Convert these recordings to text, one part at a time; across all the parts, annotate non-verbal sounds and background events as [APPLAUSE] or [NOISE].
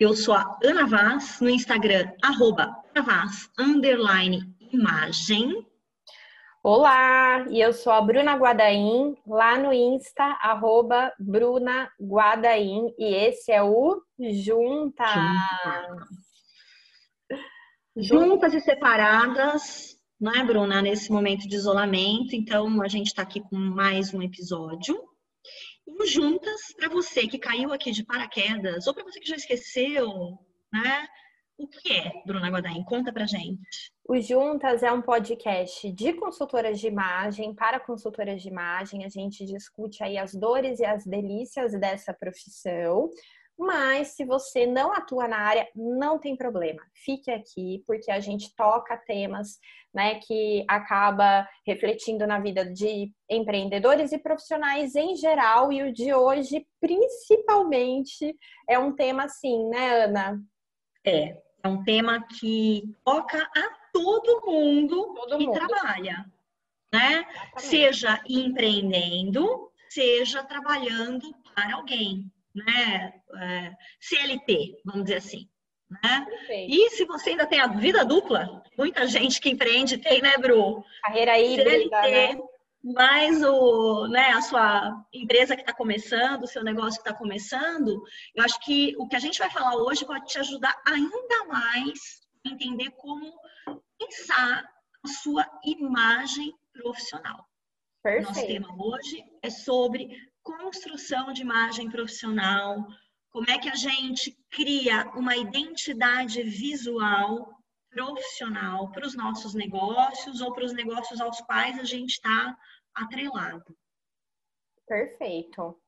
Eu sou a Ana Vaz, no Instagram, arroba Vaz, underline imagem. Olá, e eu sou a Bruna Guadaim, lá no Insta, arroba Bruna Guadaim, e esse é o Juntas. Juntas e separadas, não é, Bruna, nesse momento de isolamento, então a gente está aqui com mais um episódio. E Juntas, para você que caiu aqui de paraquedas, ou para você que já esqueceu, né? O que é, Bruna Guadaim? Conta pra gente. O Juntas é um podcast de consultoras de imagem para consultoras de imagem. A gente discute aí as dores e as delícias dessa profissão. Mas se você não atua na área, não tem problema. Fique aqui, porque a gente toca temas né, que acaba refletindo na vida de empreendedores e profissionais em geral. E o de hoje, principalmente, é um tema assim, né, Ana? É, é um tema que toca a todo mundo todo que mundo. trabalha, né? Exatamente. Seja empreendendo, seja trabalhando para alguém, né? É, CLT, vamos dizer assim. Né? E se você ainda tem a vida dupla, muita gente que empreende tem, né, Bru? Carreira híbrida, CLT, né? mais o, né, a sua empresa que está começando, o seu negócio que está começando, eu acho que o que a gente vai falar hoje pode te ajudar ainda mais a entender como pensar a sua imagem profissional. Perfeito. Nosso tema hoje é sobre construção de imagem profissional, como é que a gente cria uma identidade visual profissional para os nossos negócios ou para os negócios aos quais a gente está atrelado. Perfeito.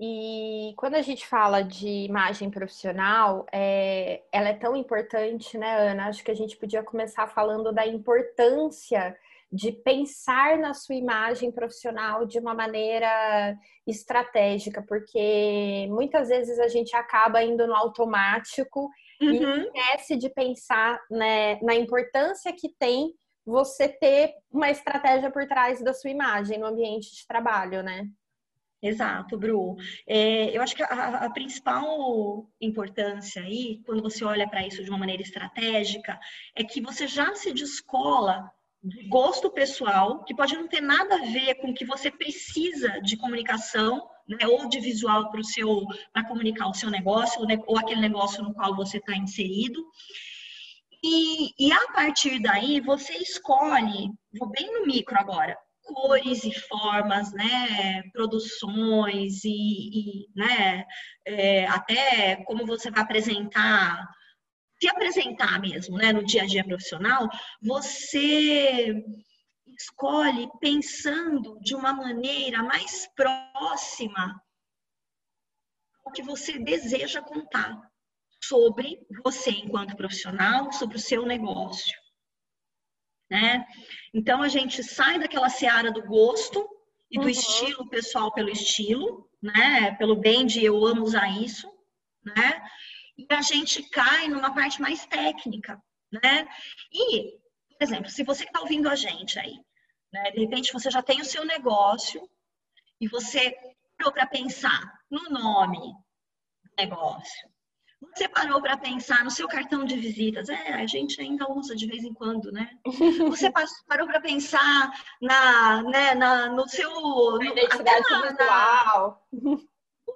E quando a gente fala de imagem profissional, é, ela é tão importante, né, Ana? Acho que a gente podia começar falando da importância de pensar na sua imagem profissional de uma maneira estratégica, porque muitas vezes a gente acaba indo no automático uhum. e esquece de pensar né, na importância que tem você ter uma estratégia por trás da sua imagem no ambiente de trabalho, né? Exato, Bru. É, eu acho que a, a, principal importância aí, quando você olha para isso de uma maneira estratégica, é que você já se descola do gosto pessoal, que pode não ter nada a ver com o que você precisa de comunicação, né, ou de visual para o seu, para comunicar o seu negócio, ou, ou aquele negócio no qual você está inserido. E, e a partir daí, você escolhe, vou bem no micro agora, cores e formas, né, produções e, e né, é, até como você vai apresentar, se apresentar mesmo, né, no dia a dia profissional, você escolhe pensando de uma maneira mais próxima o que você deseja contar sobre você enquanto profissional, sobre o seu negócio. Né? Então a gente sai daquela seara do gosto e do uhum. estilo pessoal pelo estilo, né? Pelo bem de eu amo usar isso, né? E a gente cai numa parte mais técnica, né? E, por exemplo, se você está ouvindo a gente aí, né? De repente você já tem o seu negócio e você parou para pensar no nome do negócio, você parou para pensar no seu cartão de visitas? É, a gente ainda usa de vez em quando, né? [LAUGHS] Você parou para pensar na, né, na, no seu. Na identidade na, visual. Na...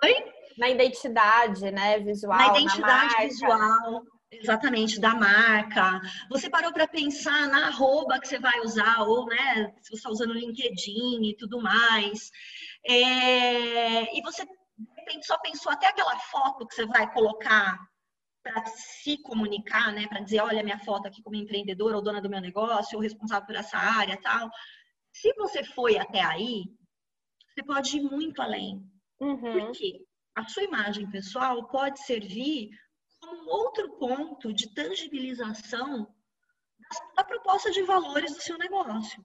Oi? Na identidade, né, visual. Na identidade na visual. Exatamente, da marca. Você parou para pensar na arroba que você vai usar, ou né, se você está usando o LinkedIn e tudo mais. É... E você repente só pensou até aquela foto que você vai colocar para se comunicar, né, para dizer, olha minha foto aqui como empreendedora ou dona do meu negócio, ou responsável por essa área, tal. Se você foi até aí, você pode ir muito além. Uhum. Porque a sua imagem pessoal pode servir como outro ponto de tangibilização da proposta de valores do seu negócio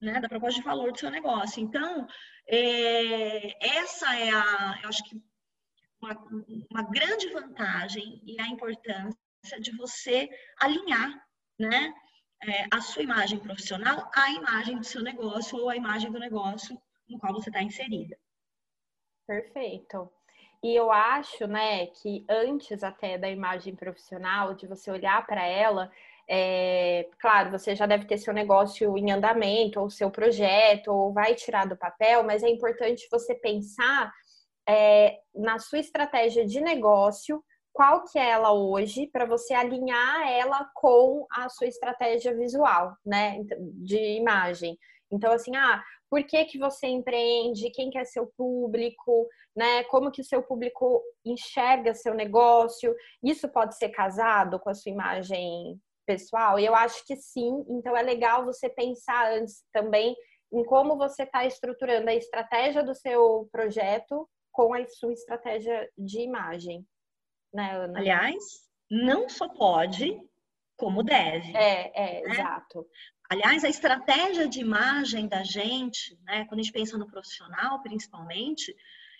né, da proposta de valor do seu negócio. Então, é, essa é a, eu acho que uma, uma grande vantagem e a importância de você alinhar, né, é, a sua imagem profissional à imagem do seu negócio ou à imagem do negócio no qual você está inserida. Perfeito. E eu acho, né, que antes até da imagem profissional, de você olhar para ela, é, claro, você já deve ter seu negócio em andamento, ou seu projeto, ou vai tirar do papel, mas é importante você pensar é, na sua estratégia de negócio, qual que é ela hoje, para você alinhar ela com a sua estratégia visual, né, de imagem. Então, assim, ah, por que, que você empreende, quem que é seu público, né? Como que o seu público enxerga seu negócio. Isso pode ser casado com a sua imagem pessoal? Eu acho que sim. Então é legal você pensar antes também em como você está estruturando a estratégia do seu projeto com a sua estratégia de imagem. Né, Ana? Aliás, não só pode, como deve. É, é, né? exato. Aliás, a estratégia de imagem da gente, né, quando a gente pensa no profissional, principalmente,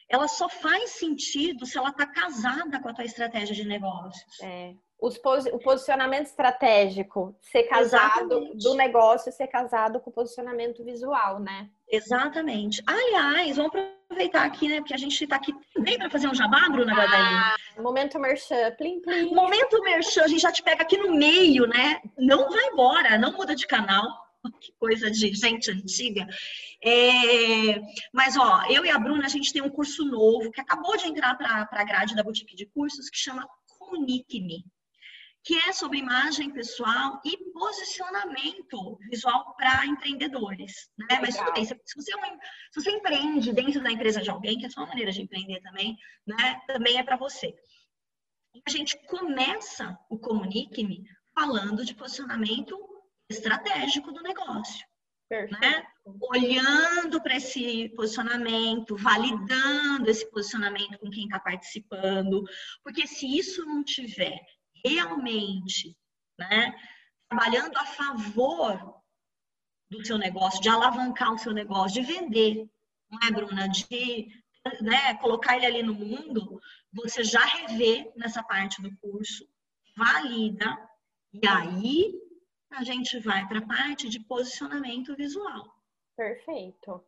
ela só faz sentido se ela está casada com a tua estratégia de negócios. É. O posicionamento estratégico ser casado Exatamente. do negócio ser casado com o posicionamento visual, né? Exatamente. Aliás, vamos aproveitar aqui, né? Porque a gente está aqui bem para fazer um jabá, Bruna ah, Momento merchan, plim, plim. Momento merchan, a gente já te pega aqui no meio, né? Não vai embora, não muda de canal. [LAUGHS] Que coisa de gente antiga. É... Mas, ó, eu e a Bruna, a gente tem um curso novo que acabou de entrar para a grade da boutique de cursos que chama Comunique-me que é sobre imagem pessoal e posicionamento visual para empreendedores. Né? Mas tudo bem, se você, é se você empreende dentro da empresa de alguém, que é a sua maneira de empreender também, né? também é para você. E a gente começa o Comunique-me falando de posicionamento estratégico do negócio. Né? Olhando para esse posicionamento, validando esse posicionamento com quem está participando, porque se isso não tiver realmente né, trabalhando a favor do seu negócio, de alavancar o seu negócio, de vender, não é, Bruna? De né, colocar ele ali no mundo, você já revê nessa parte do curso, valida, e aí a gente vai para a parte de posicionamento visual. Perfeito.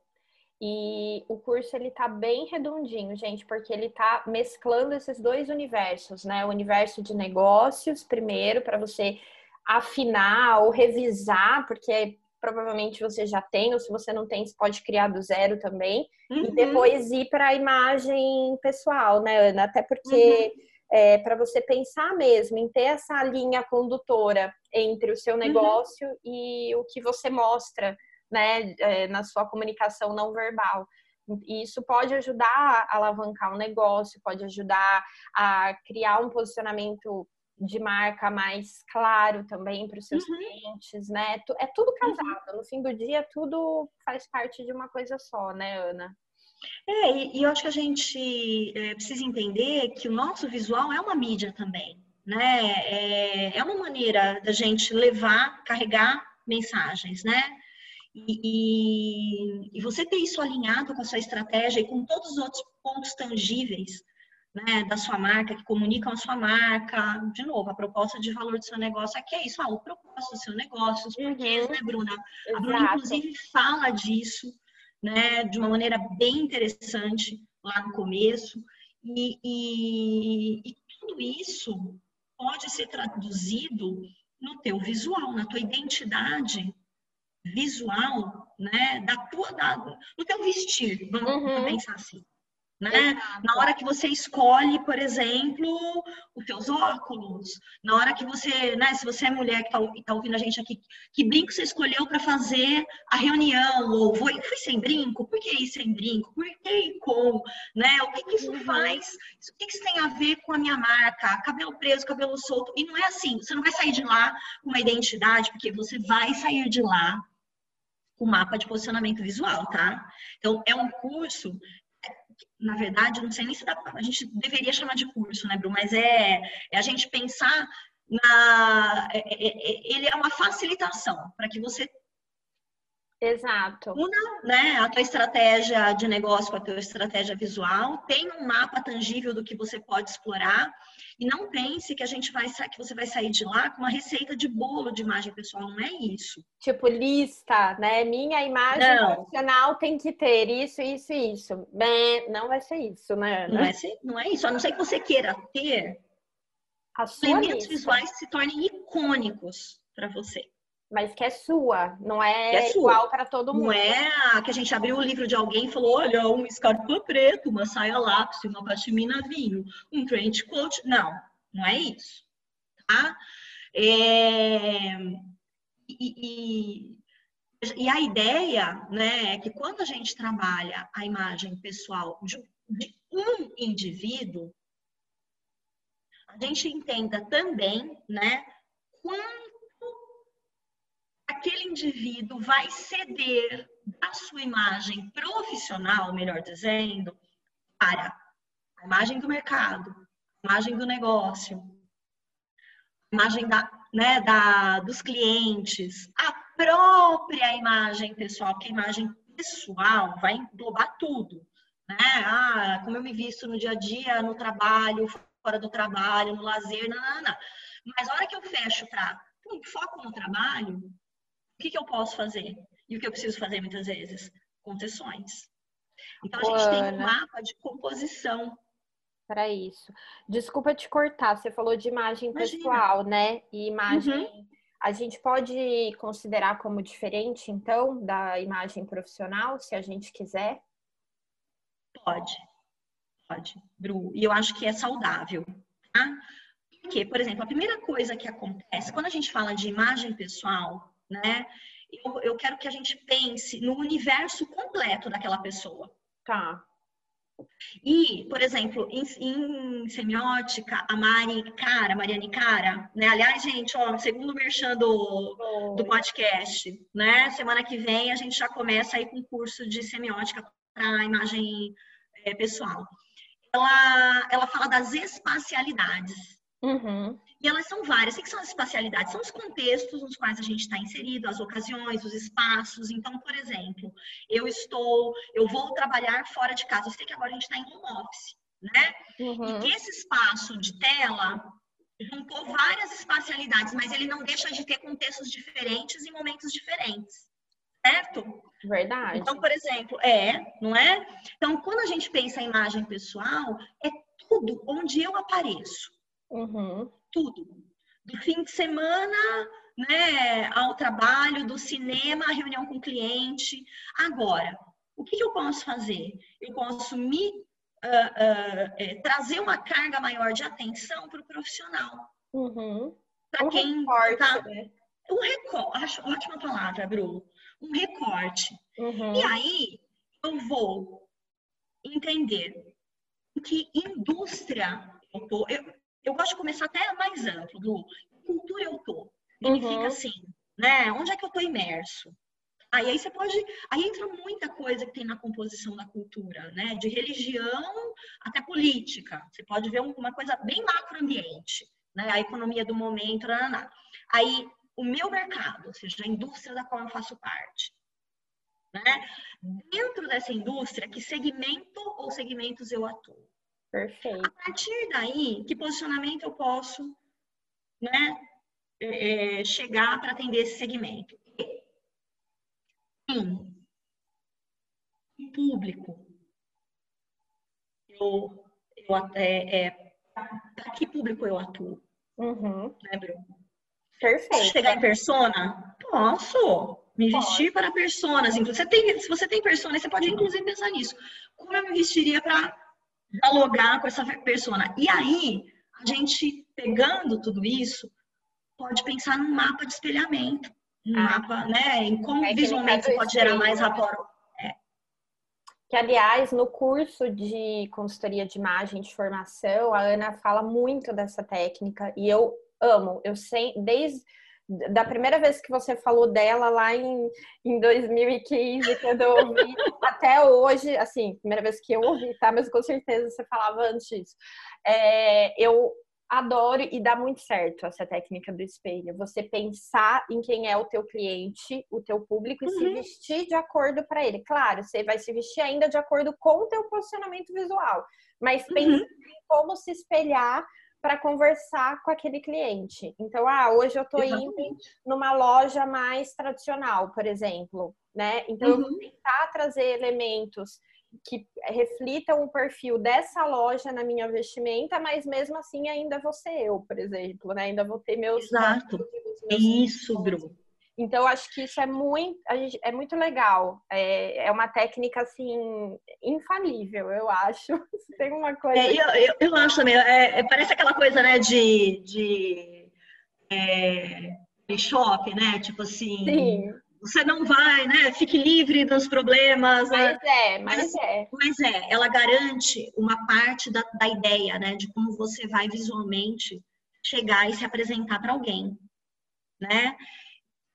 E o curso ele tá bem redondinho, gente, porque ele tá mesclando esses dois universos, né? O universo de negócios, primeiro, para você afinar ou revisar, porque provavelmente você já tem, ou se você não tem, você pode criar do zero também. Uhum. E depois ir para a imagem pessoal, né, Ana? Até porque uhum. é, para você pensar mesmo em ter essa linha condutora entre o seu uhum. negócio uhum. e o que você mostra né, é, na sua comunicação não verbal. E isso pode ajudar a alavancar um negócio, pode ajudar a criar um posicionamento de marca mais claro também para os seus uhum. clientes, né? É tudo uhum. casado. Uhum. No fim do dia, tudo faz parte de uma coisa só, né, Ana? É, e eu acho que a gente é, precisa entender que o nosso visual é uma mídia também, né? É, é uma maneira da gente levar, carregar mensagens, né? E, e, e, você ter isso alinhado com a sua estratégia e com todos os outros pontos tangíveis né, da sua marca, que comunicam a sua marca, de novo, a proposta de valor do seu negócio aqui é isso, ah, o propósito do seu negócio, os porquês, uhum. né, Bruna? Exato. A Bruna, inclusive, fala disso, né, de uma maneira bem interessante lá no começo, e, e, e tudo isso pode ser traduzido no teu visual, na tua identidade visual, né, da tua, da, do teu vestir, vamos uhum. pensar assim. Né? Na hora que você escolhe, por exemplo, os teus óculos, na hora que você, né, se você é mulher que está tá ouvindo a gente aqui, que brinco você escolheu para fazer a reunião, ou foi, fui sem brinco, por que ir sem brinco, por que ir com, né, o que, que isso uhum. faz, o que, que isso tem a ver com a minha marca, cabelo preso, cabelo solto, e não é assim, você não vai sair de lá com uma identidade, porque você vai sair de lá o mapa de posicionamento visual, tá? Então, é um curso, na verdade, não sei nem se dá, a gente deveria chamar de curso, né, Bru? Mas é, é a gente pensar na. É, é, é ele é uma facilitação para que você Exato. Una, né, a tua estratégia de negócio com a tua estratégia visual, tem um mapa tangível do que você pode explorar e não pense que a gente vai que você vai sair de lá com uma receita de bolo de imagem pessoal, não é isso. Tipo lista, né? Minha imagem não. profissional tem que ter isso, isso e isso. Bem, não vai ser isso, né? Não é, não é isso. A não ser que você queira ter elementos visuais se tornem icônicos para você mas que é sua, não é, é igual para todo mundo. Não é a que a gente abriu o livro de alguém e falou: olha, um escarpão preto, uma saia lápis, uma pashmina vinho, um trench coat. Não, não é isso. Tá? É... E, e, e, a ideia né, é que quando a gente trabalha a imagem pessoal de, de um indivíduo, a gente entenda também né, quanto aquele indivíduo vai ceder a sua imagem profissional, melhor dizendo, para a imagem do mercado, a imagem do negócio, a imagem da, né, da, dos clientes, a própria imagem pessoal, porque a imagem pessoal vai englobar tudo. Né? Ah, como eu me visto no dia a dia, no trabalho, fora do trabalho, no lazer, não, não, não. Mas a hora que eu fecho para foco no trabalho, que, que eu posso fazer? E o que eu preciso fazer muitas vezes? Concessões. Então, a gente tem um mapa de composição. Para isso. Desculpa te cortar, você falou de imagem Imagina. pessoal, né? E imagem. Uhum. A gente pode considerar como diferente, então, da imagem profissional, se a gente quiser? Pode. Pode, Bru. E eu acho que é saudável. Tá? Porque, por exemplo, a primeira coisa que acontece quando a gente fala de imagem pessoal, né? Eu, eu quero que a gente pense no universo completo daquela pessoa. Tá. E, por exemplo, em, em, semiótica, a Mari Cara, Mariane Cara, né? Aliás, gente, ó, segundo merchan do, do podcast, né? Semana que vem a gente já começa aí com um curso de semiótica para imagem é, pessoal. Ela, ela fala das espacialidades. Uhum. E elas são várias. O que são as espacialidades? São os contextos nos quais a gente está inserido, as ocasiões, os espaços. Então, por exemplo, eu estou, eu vou trabalhar fora de casa. Eu sei que agora a gente está em home office, né? Uhum. E que esse espaço de tela juntou várias espacialidades, mas ele não deixa de ter contextos diferentes e momentos diferentes. Certo? Verdade. Então, por exemplo, é, não é? Então, quando a gente pensa em imagem pessoal, é tudo onde eu apareço. Uhum tudo. Do fim de semana né, ao trabalho, do cinema à reunião com o cliente. Agora, o que, que eu posso fazer? Eu posso me uh, uh, é, trazer uma carga maior de atenção para o profissional. Uhum. Para um quem recorte, tá... né? Um recorte, acho ótima palavra, Bru. Um recorte. Uhum. E aí eu vou entender em que indústria eu tô. Eu, eu gosto de começar até mais amplo, do cultura eu tô. Significa uhum. assim, né? Onde é que eu tô imerso? Aí, aí você pode. Aí entra muita coisa que tem na composição da cultura, né? De religião até política. Você pode ver uma coisa bem macroambiente, né? A economia do momento, nanana. Aí o meu mercado, ou seja, a indústria da qual eu faço parte. Né? Dentro dessa indústria, que segmento ou segmentos eu atuo? Perfeito. A partir daí, que posicionamento eu posso né, é, é chegar para atender esse segmento? Sim. Público. Eu, eu é, é, para que público eu atuo? Uhum. Né, Bruno? Perfeito. Posso chegar em persona? Posso. Me vestir Pode. para personas. Você tem, se você tem persona, você pode inclusive pensar nisso. Como eu me vestiria para dialogar com essa persona. E aí, a gente pegando tudo isso, pode pensar num mapa de espelhamento, um ah, mapa, né, em como é visualmente você pode gerar mais rapport. É. Que, aliás, no curso de consultoria de imagem de formação, a Ana fala muito dessa técnica e eu amo. Eu sei, desde da primeira vez que você falou dela lá em, em 2015, quando eu ouvi, [LAUGHS] até hoje, assim, primeira vez que eu ouvi, tá? Mas com certeza você falava antes disso. É, eu Adoro e dá muito certo essa técnica do espelho. Você pensar em quem é o teu cliente, o teu público e uhum. se vestir de acordo para ele. Claro, você vai se vestir ainda de acordo com o teu posicionamento visual, mas uhum. em como se espelhar para conversar com aquele cliente. Então, ah, hoje eu estou indo numa loja mais tradicional, por exemplo, né? Então, uhum. eu vou uhum. tentar trazer elementos que reflitam o perfil dessa loja na minha vestimenta, mas mesmo assim ainda vou ser eu, por exemplo, né? Ainda vou ter meus Exato. Meus isso, Bruno. Então, acho que isso é muito, é muito legal. É, é uma técnica, assim, infalível, eu acho. [LAUGHS] Tem uma coisa... É, eu, eu, eu, acho também. É, é, parece aquela coisa, né, de... de, é, shopping, né? Tipo assim... Sim você não vai, né? Fique livre dos problemas. Né? Mas né? é, mas, mas, é. Mas é, ela garante uma parte da, da ideia, né? De como você vai visualmente chegar e se apresentar para alguém, né?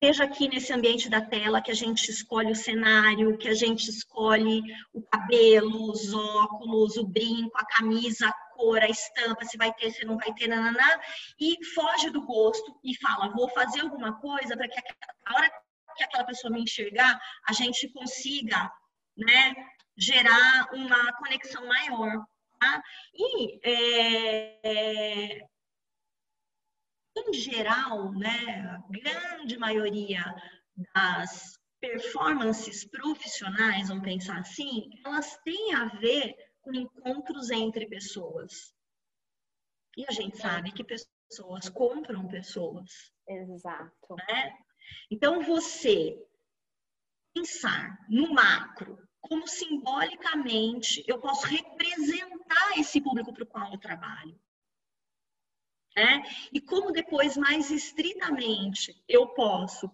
Seja aqui nesse ambiente da tela que a gente escolhe o cenário, que a gente escolhe o cabelo, os óculos, o brinco, a camisa, a cor, a estampa, se vai ter, se não vai ter, nananá, e foge do gosto e fala, vou fazer alguma coisa para que a hora que aquela pessoa me enxergar, a gente consiga, né, gerar uma conexão maior. Tá? E, é, em geral, né, a grande maioria das performances profissionais, vamos pensar assim, elas têm a ver com encontros entre pessoas. E a gente sabe que pessoas compram pessoas. Exato. Né? Então, você pensar no macro, como simbolicamente eu posso representar esse público para o qual eu trabalho. Né? E como depois, mais estritamente, eu posso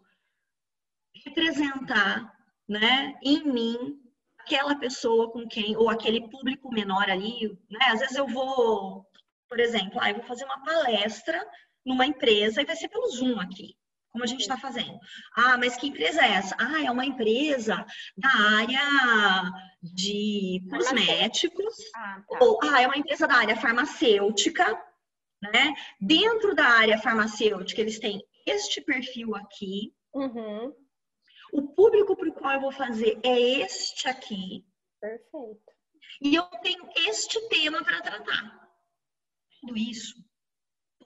representar né, em mim aquela pessoa com quem, ou aquele público menor ali, né? Às vezes eu vou, por exemplo, ah, eu vou fazer uma palestra numa empresa e vai ser pelo Zoom aqui como a gente está fazendo. Ah, mas que empresa é essa? Ah, é uma empresa da área de cosméticos. Ah, tá. Ou, ah, é uma empresa da área farmacêutica, né? Dentro da área farmacêutica, eles têm este perfil aqui. Uhum. O público para o qual eu vou fazer é este aqui. Perfeito. E eu tenho este tema para tratar. Tudo isso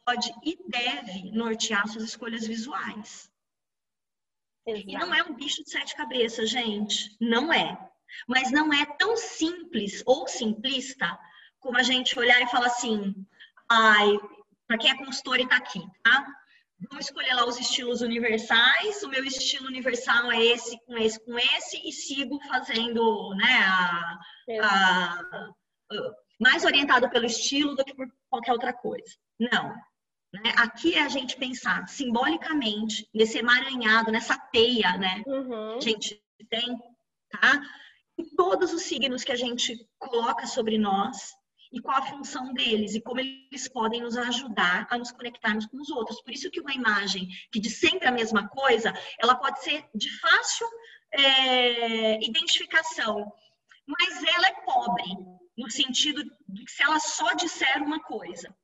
pode e deve nortear suas escolhas visuais. Exato. E não é um bicho de sete cabeças, gente. Não é. Mas não é tão simples ou simplista como a gente olhar e falar assim, ai, para quem é consultor e tá aqui, tá? Vamos escolher lá os estilos universais. O meu estilo universal é esse, com esse, com esse, e sigo fazendo, né, a, a, a, mais orientado pelo estilo do que por qualquer outra coisa. Não. Né? Aqui é a gente pensar simbolicamente nesse emaranhado, nessa teia, né? Uhum. a gente tem, tá? E todos os signos que a gente coloca sobre nós e qual a função deles e como eles podem nos ajudar a nos conectarmos com os outros. Por isso que uma imagem que diz sempre a mesma coisa, ela pode ser de fácil é, identificação, mas ela é pobre no sentido de que se ela só disser uma coisa,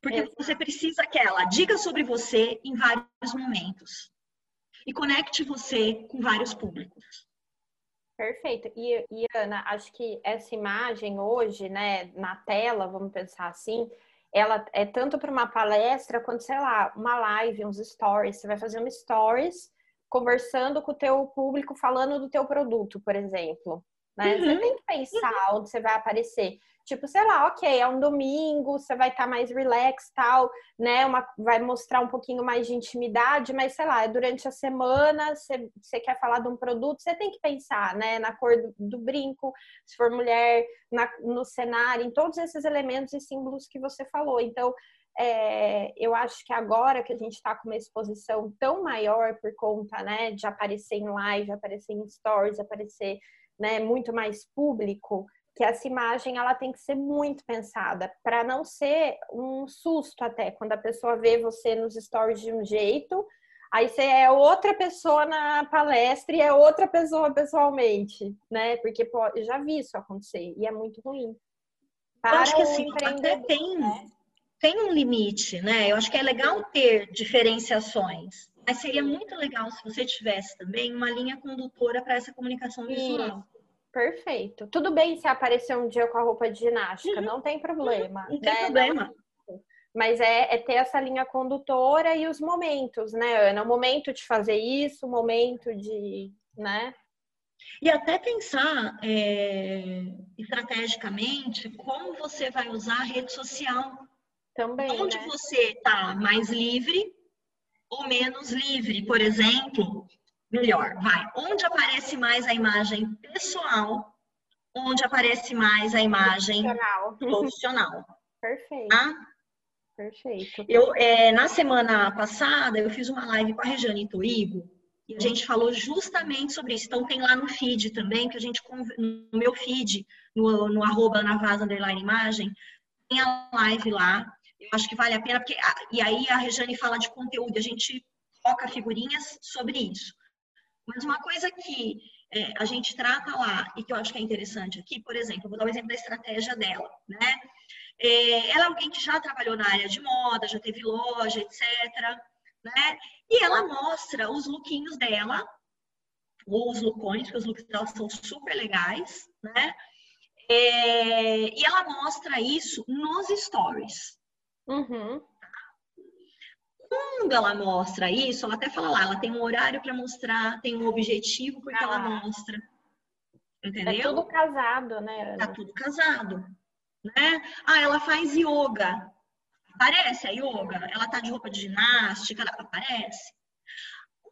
porque Exato. você precisa que ela diga sobre você em vários momentos. E conecte você com vários públicos. Perfeito. E, e, Ana, acho que essa imagem hoje, né, na tela, vamos pensar assim, ela é tanto para uma palestra quanto, sei lá, uma live, uns stories. Você vai fazer um stories conversando com o teu público, falando do teu produto, por exemplo. Né? Uhum. Você tem que pensar uhum. onde você vai aparecer. Tipo, sei lá, ok, é um domingo, você vai estar tá mais relax, tal, né? Uma, vai mostrar um pouquinho mais de intimidade, mas sei lá, durante a semana você, você quer falar de um produto, você tem que pensar, né? Na cor do, do brinco, se for mulher, na, no cenário, em todos esses elementos e símbolos que você falou. Então, é, eu acho que agora que a gente está com uma exposição tão maior por conta, né, de aparecer em live, aparecer em stories, aparecer, né, muito mais público, que essa imagem ela tem que ser muito pensada para não ser um susto até quando a pessoa vê você nos stories de um jeito, aí você é outra pessoa na palestra e é outra pessoa pessoalmente, né? Porque pô, eu já vi isso acontecer e é muito ruim. Para eu acho que assim, até tem, né? tem um limite, né? Eu acho que é legal ter diferenciações, mas seria muito legal se você tivesse também uma linha condutora para essa comunicação visual. Isso. Perfeito. Tudo bem se aparecer um dia com a roupa de ginástica, uhum. não tem problema. Não tem né? problema. Mas é, é, ter essa linha condutora e os momentos, né, Ana? O momento de fazer isso, o momento de, né? E até pensar é, estrategicamente como você vai usar a rede social. Também. Onde né? você está mais livre ou menos livre, por exemplo, melhor, vai. Onde aparece mais a imagem pessoal, onde aparece mais a imagem profissional. profissional. [LAUGHS] Perfeito. Tá? Perfeito. Eu, é, na semana passada, eu fiz uma live com a Rejane Toigo e a gente falou justamente sobre isso. Então, tem lá no feed também, que a gente, no meu feed, no, no arroba Navaz Underline Imagem, tem a live lá. Eu acho que vale a pena, porque, e aí a Rejane fala de conteúdo, a gente toca figurinhas sobre isso. Mas uma coisa que é, a gente trata lá e que eu acho que é interessante aqui, por exemplo, vou dar o um exemplo da estratégia dela, né? É, ela é alguém que já trabalhou na área de moda, já teve loja, etc. Né? E ela mostra os lookinhos dela, ou os lookões, porque os looks dela são super legais, né? É, e ela mostra isso nos stories. Uhum. Quando ela mostra isso, ela até fala lá, ela tem um horário para mostrar, tem um objetivo porque ah. ela mostra. Entendeu? É tudo casado, né? Tá tudo casado. Né? Ah, ela faz yoga. Aparece a yoga? Ela tá de roupa de ginástica? Ela aparece.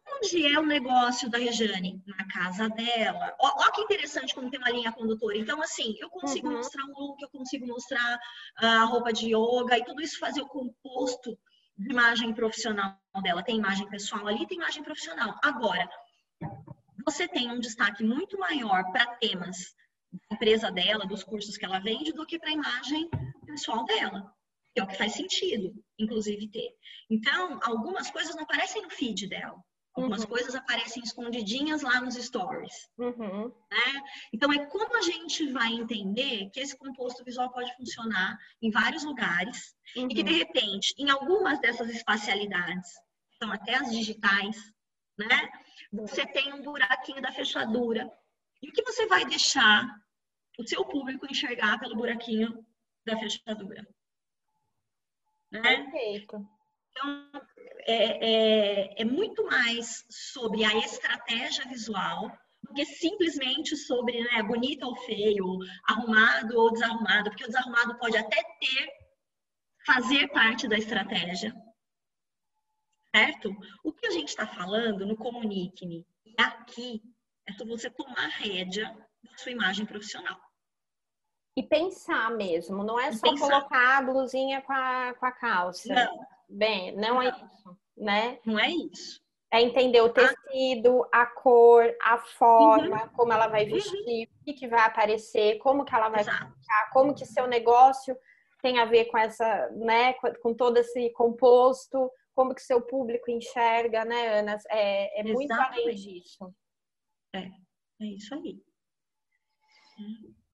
Onde é o negócio da Rejane? Na casa dela. Olha que interessante como tem uma linha condutora. Então, assim, eu consigo uhum. mostrar um look, eu consigo mostrar a roupa de yoga e tudo isso fazer o composto de imagem profissional dela. Tem imagem pessoal ali, tem imagem profissional. Agora, você tem um destaque muito maior para temas da empresa dela, dos cursos que ela vende, do que para a imagem pessoal dela. Que é o que faz sentido, inclusive, ter. Então, algumas coisas não aparecem no feed dela. Algumas uhum. coisas aparecem escondidinhas lá nos stories. Uhum. Né? Então, é como a gente vai entender que esse composto visual pode funcionar em vários lugares uhum. e que, de uhum. repente, em algumas dessas espacialidades, são até as digitais, né? Você tem um buraquinho da fechadura. E o que você vai deixar o seu público enxergar pelo buraquinho da fechadura? Né? Perfeito. Então, é, é, é muito mais sobre a estratégia visual do que simplesmente sobre né, bonito ou feio, arrumado ou desarrumado, porque o desarrumado pode até ter, fazer parte da estratégia. Certo? O que a gente está falando no Comunique-me aqui é sobre você tomar rédea da sua imagem profissional. E pensar mesmo, não é só colocar a blusinha com a, com a calça. Não. Bem, não, é isso, né? Não é isso. É entender o tecido, a cor, a forma, uhum. como ela vai vestir, uhum. o que, que vai aparecer, como que ela vai Exato. ficar, como que seu negócio tem a ver com essa, né, com todo esse composto, como que seu público enxerga, né, Ana? É, é muito além disso. É, é isso aí.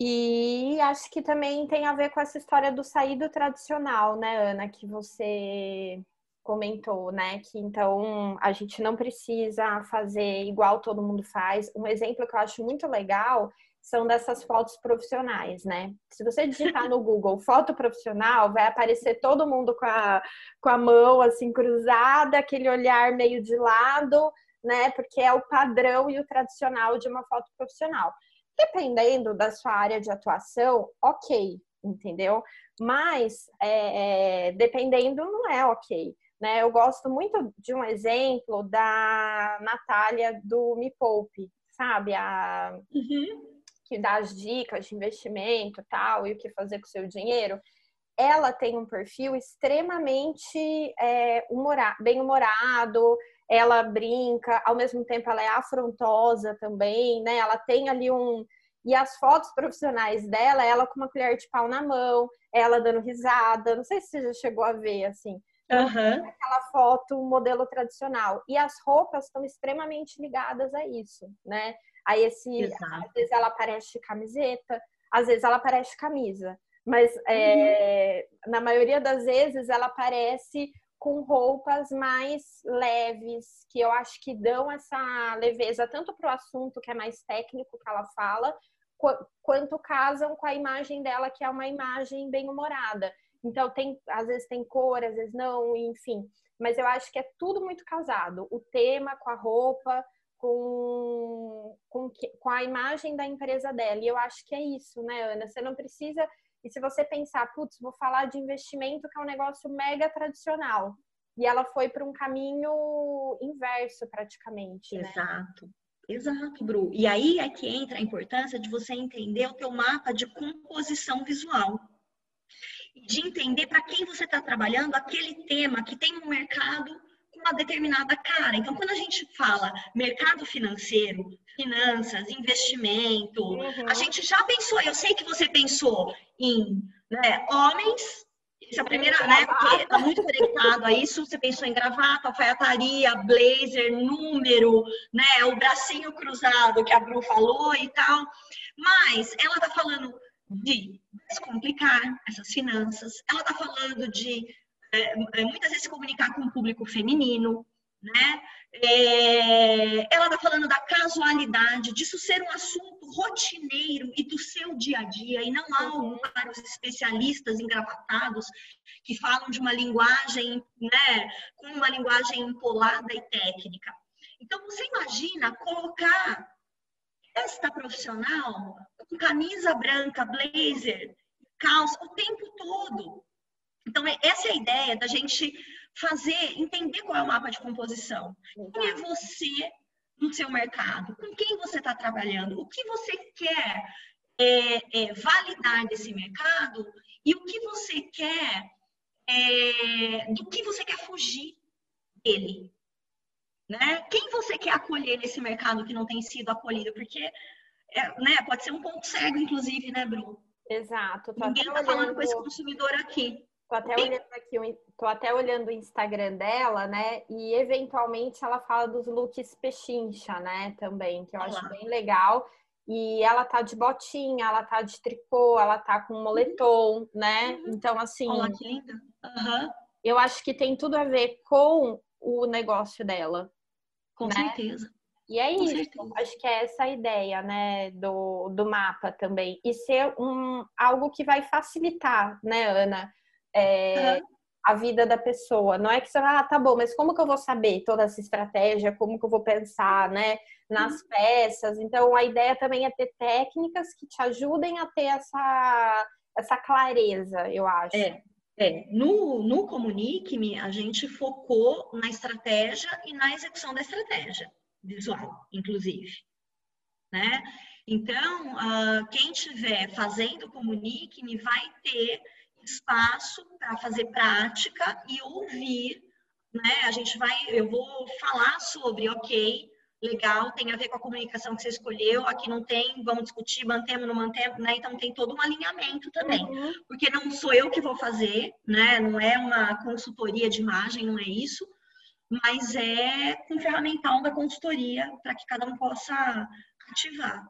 E acho que também tem a ver com essa história do sair do tradicional, né, Ana, que você comentou, né? Que então a gente não precisa fazer igual todo mundo faz. Um exemplo que eu acho muito legal são dessas fotos profissionais, né? Se você digitar no Google [LAUGHS] foto profissional, vai aparecer todo mundo com a, com a mão assim cruzada, aquele olhar meio de lado, né? Porque é o padrão e o tradicional de uma foto profissional. Dependendo da sua área de atuação, ok, entendeu? Mas é, é, dependendo, não é ok. Né? Eu gosto muito de um exemplo da Natália do Me Poupe, sabe? A, uhum. Que dá as dicas de investimento tal, e o que fazer com o seu dinheiro. Ela tem um perfil extremamente é, bem-humorado, ela brinca, ao mesmo tempo ela é afrontosa também, né? Ela tem ali um. E as fotos profissionais dela, ela com uma colher de pau na mão, ela dando risada, não sei se você já chegou a ver, assim. Uhum. Aquela foto, modelo tradicional. E as roupas estão extremamente ligadas a isso, né? Aí esse, Exato. às vezes ela aparece de camiseta, às vezes ela aparece de camisa. Mas é, uhum. na maioria das vezes ela aparece com roupas mais leves, que eu acho que dão essa leveza tanto para o assunto que é mais técnico que ela fala, quanto casam com a imagem dela, que é uma imagem bem humorada. Então tem, às vezes tem cor, às vezes não, enfim. Mas eu acho que é tudo muito casado. O tema com a roupa, com, com, com a imagem da empresa dela. E eu acho que é isso, né, Ana? Você não precisa. E se você pensar, putz, vou falar de investimento, que é um negócio mega tradicional. E ela foi para um caminho inverso, praticamente. Né? Exato. Exato, Bru. E aí é que entra a importância de você entender o teu mapa de composição visual. De entender para quem você está trabalhando aquele tema que tem um mercado uma determinada cara. Então, quando a gente fala mercado financeiro, finanças, investimento, uhum. a gente já pensou, eu sei que você pensou em né, homens essa é primeira, né? Porque tá muito conectado a isso. Você pensou em gravata, alfaiataria, blazer, número, né? O bracinho cruzado que a Bru falou e tal. Mas ela tá falando de descomplicar essas finanças. Ela tá falando de é, é muitas vezes se comunicar com o público feminino, né? É, ela está falando da casualidade, disso ser um assunto rotineiro e do seu dia a dia, e não algo para os especialistas engravatados que falam de uma linguagem, né, com uma linguagem empolada e técnica. Então, você imagina colocar esta profissional com camisa branca, blazer, calça, o tempo todo. Então, essa é a ideia da gente fazer, entender qual é o mapa de composição. Quem é você no seu mercado? Com quem você está trabalhando? O que você quer é, é, validar desse mercado? E o que você quer, é, do que você quer fugir dele? Né? Quem você quer acolher nesse mercado que não tem sido acolhido? Porque é, né, pode ser um ponto cego, inclusive, né, Bruno? Exato. Ninguém está falando com esse consumidor aqui. Tô até olhando aqui, tô até olhando o Instagram dela, né? E eventualmente ela fala dos looks pechincha, né? Também, que eu acho bem legal. E ela tá de botinha, ela tá de tricô, ela tá com moletom, uhum. né? Então, assim. Olha que linda. Uhum. Eu acho que tem tudo a ver com o negócio dela. Com né? certeza. E é com isso, certeza. acho que é essa a ideia, né, do, do mapa também. E ser um, algo que vai facilitar, né, Ana? É, uhum. a vida da pessoa. Não é que você vai, ah, tá bom, mas como que eu vou saber toda essa estratégia? Como que eu vou pensar, né? Nas uhum. peças. Então, a ideia também é ter técnicas que te ajudem a ter essa, essa clareza, eu acho. É. É, no, no Comunique-me, a gente focou na estratégia e na execução da estratégia visual, inclusive. Né? Então, uh, quem estiver fazendo Comunique-me vai ter espaço para fazer prática e ouvir, né? A gente vai, eu vou falar sobre, ok, legal, tem a ver com a comunicação que você escolheu, aqui não tem, vamos discutir, mantemos, não mantemos, né? Então tem todo um alinhamento também, uhum. porque não sou eu que vou fazer, né? Não é uma consultoria de imagem, não é isso, mas é um ferramental da consultoria para que cada um possa ativar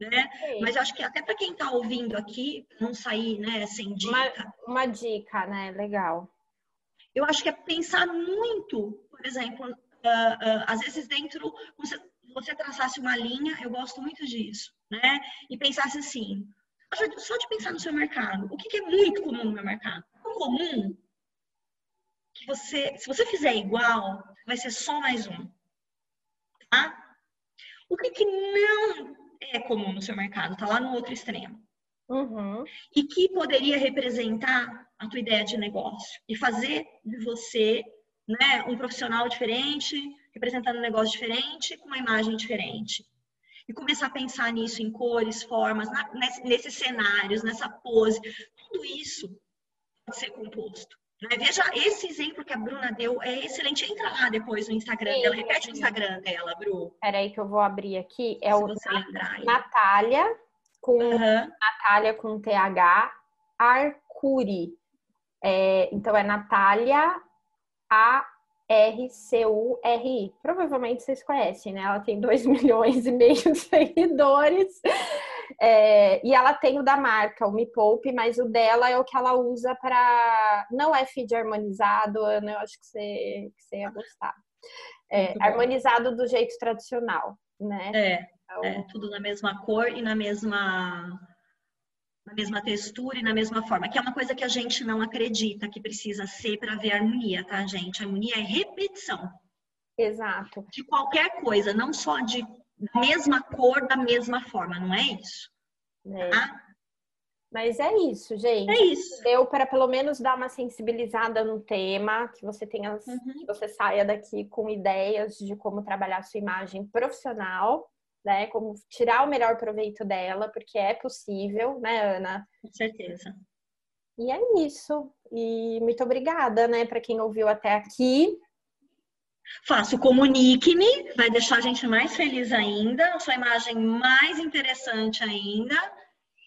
né? Mas acho que até para quem está ouvindo aqui, não sair né, sem dica. Uma, uma, dica, né? Legal. Eu acho que é pensar muito, por exemplo, uh, uh, às vezes dentro, você, você traçasse uma linha, eu gosto muito disso, né? E pensasse assim, só de pensar no seu mercado, o que, que é muito comum no meu mercado? O comum que você, se você fizer igual, vai ser só mais um, tá? O que, que não é comum no seu mercado, está lá no outro extremo. Uhum. E que poderia representar a tua ideia de negócio e fazer de você né, um profissional diferente, representando um negócio diferente, com uma imagem diferente. E começar a pensar nisso em cores, formas, na, nesses cenários, nessa pose. Tudo isso pode ser composto. Né? Veja, esse exemplo que a Bruna deu é excelente. Entra lá depois no Instagram sim, dela, repete sim. o Instagram dela, Bru. Peraí que eu vou abrir aqui. É Se o Natália, com uhum. Natália com TH, Arcuri. É, então é Natália A R-C-U-R-I. Provavelmente vocês conhecem, né? Ela tem 2 [LAUGHS] milhões e meio de seguidores. É, e ela tem o da marca, o Me Poupe, mas o dela é o que ela usa para. Não é feed harmonizado, Ana, eu acho que você, que você ia gostar. É, harmonizado do jeito tradicional, né? É, então... é, tudo na mesma cor e na mesma na mesma textura e na mesma forma, que é uma coisa que a gente não acredita que precisa ser para ver harmonia, tá, gente? A harmonia é repetição. Exato. De qualquer coisa, não só de mesma cor, da mesma forma, não é isso? É. Tá? Mas é isso, gente. É isso. Deu para pelo menos dar uma sensibilizada no tema, que você tenha, uhum. que você saia daqui com ideias de como trabalhar sua imagem profissional né? Como tirar o melhor proveito dela, porque é possível, né, Ana? Com certeza. E é isso. E muito obrigada, né, para quem ouviu até aqui. Faço comunique-me, vai deixar a gente mais feliz ainda, a sua imagem mais interessante ainda.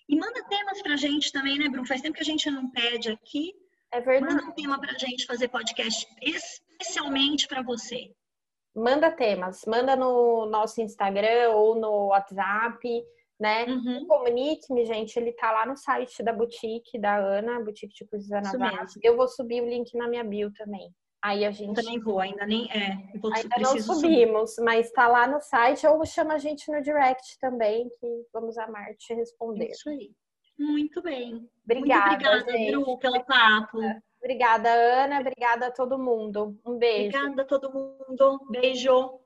E manda temas pra gente também, né, Bruno? Faz tempo que a gente não pede aqui. É verdade. Manda um tema pra gente fazer podcast especialmente para você manda temas, manda no nosso Instagram ou no WhatsApp, né? Uhum. Comunique-me, gente, ele tá lá no site da boutique da Ana, Boutique de Cursos Ana Vaz. Eu vou subir o link na minha bio também. Aí a gente. Eu também vou, ainda nem é. ainda não subimos, subir. mas tá lá no site ou chama a gente no direct também, que vamos amar te responder. Isso aí. Muito bem. Obrigada. Muito obrigada, gente. Bru, pelo papo. Obrigada, Ana. Obrigada a todo mundo. Um beijo. Obrigada a todo mundo. Beijo.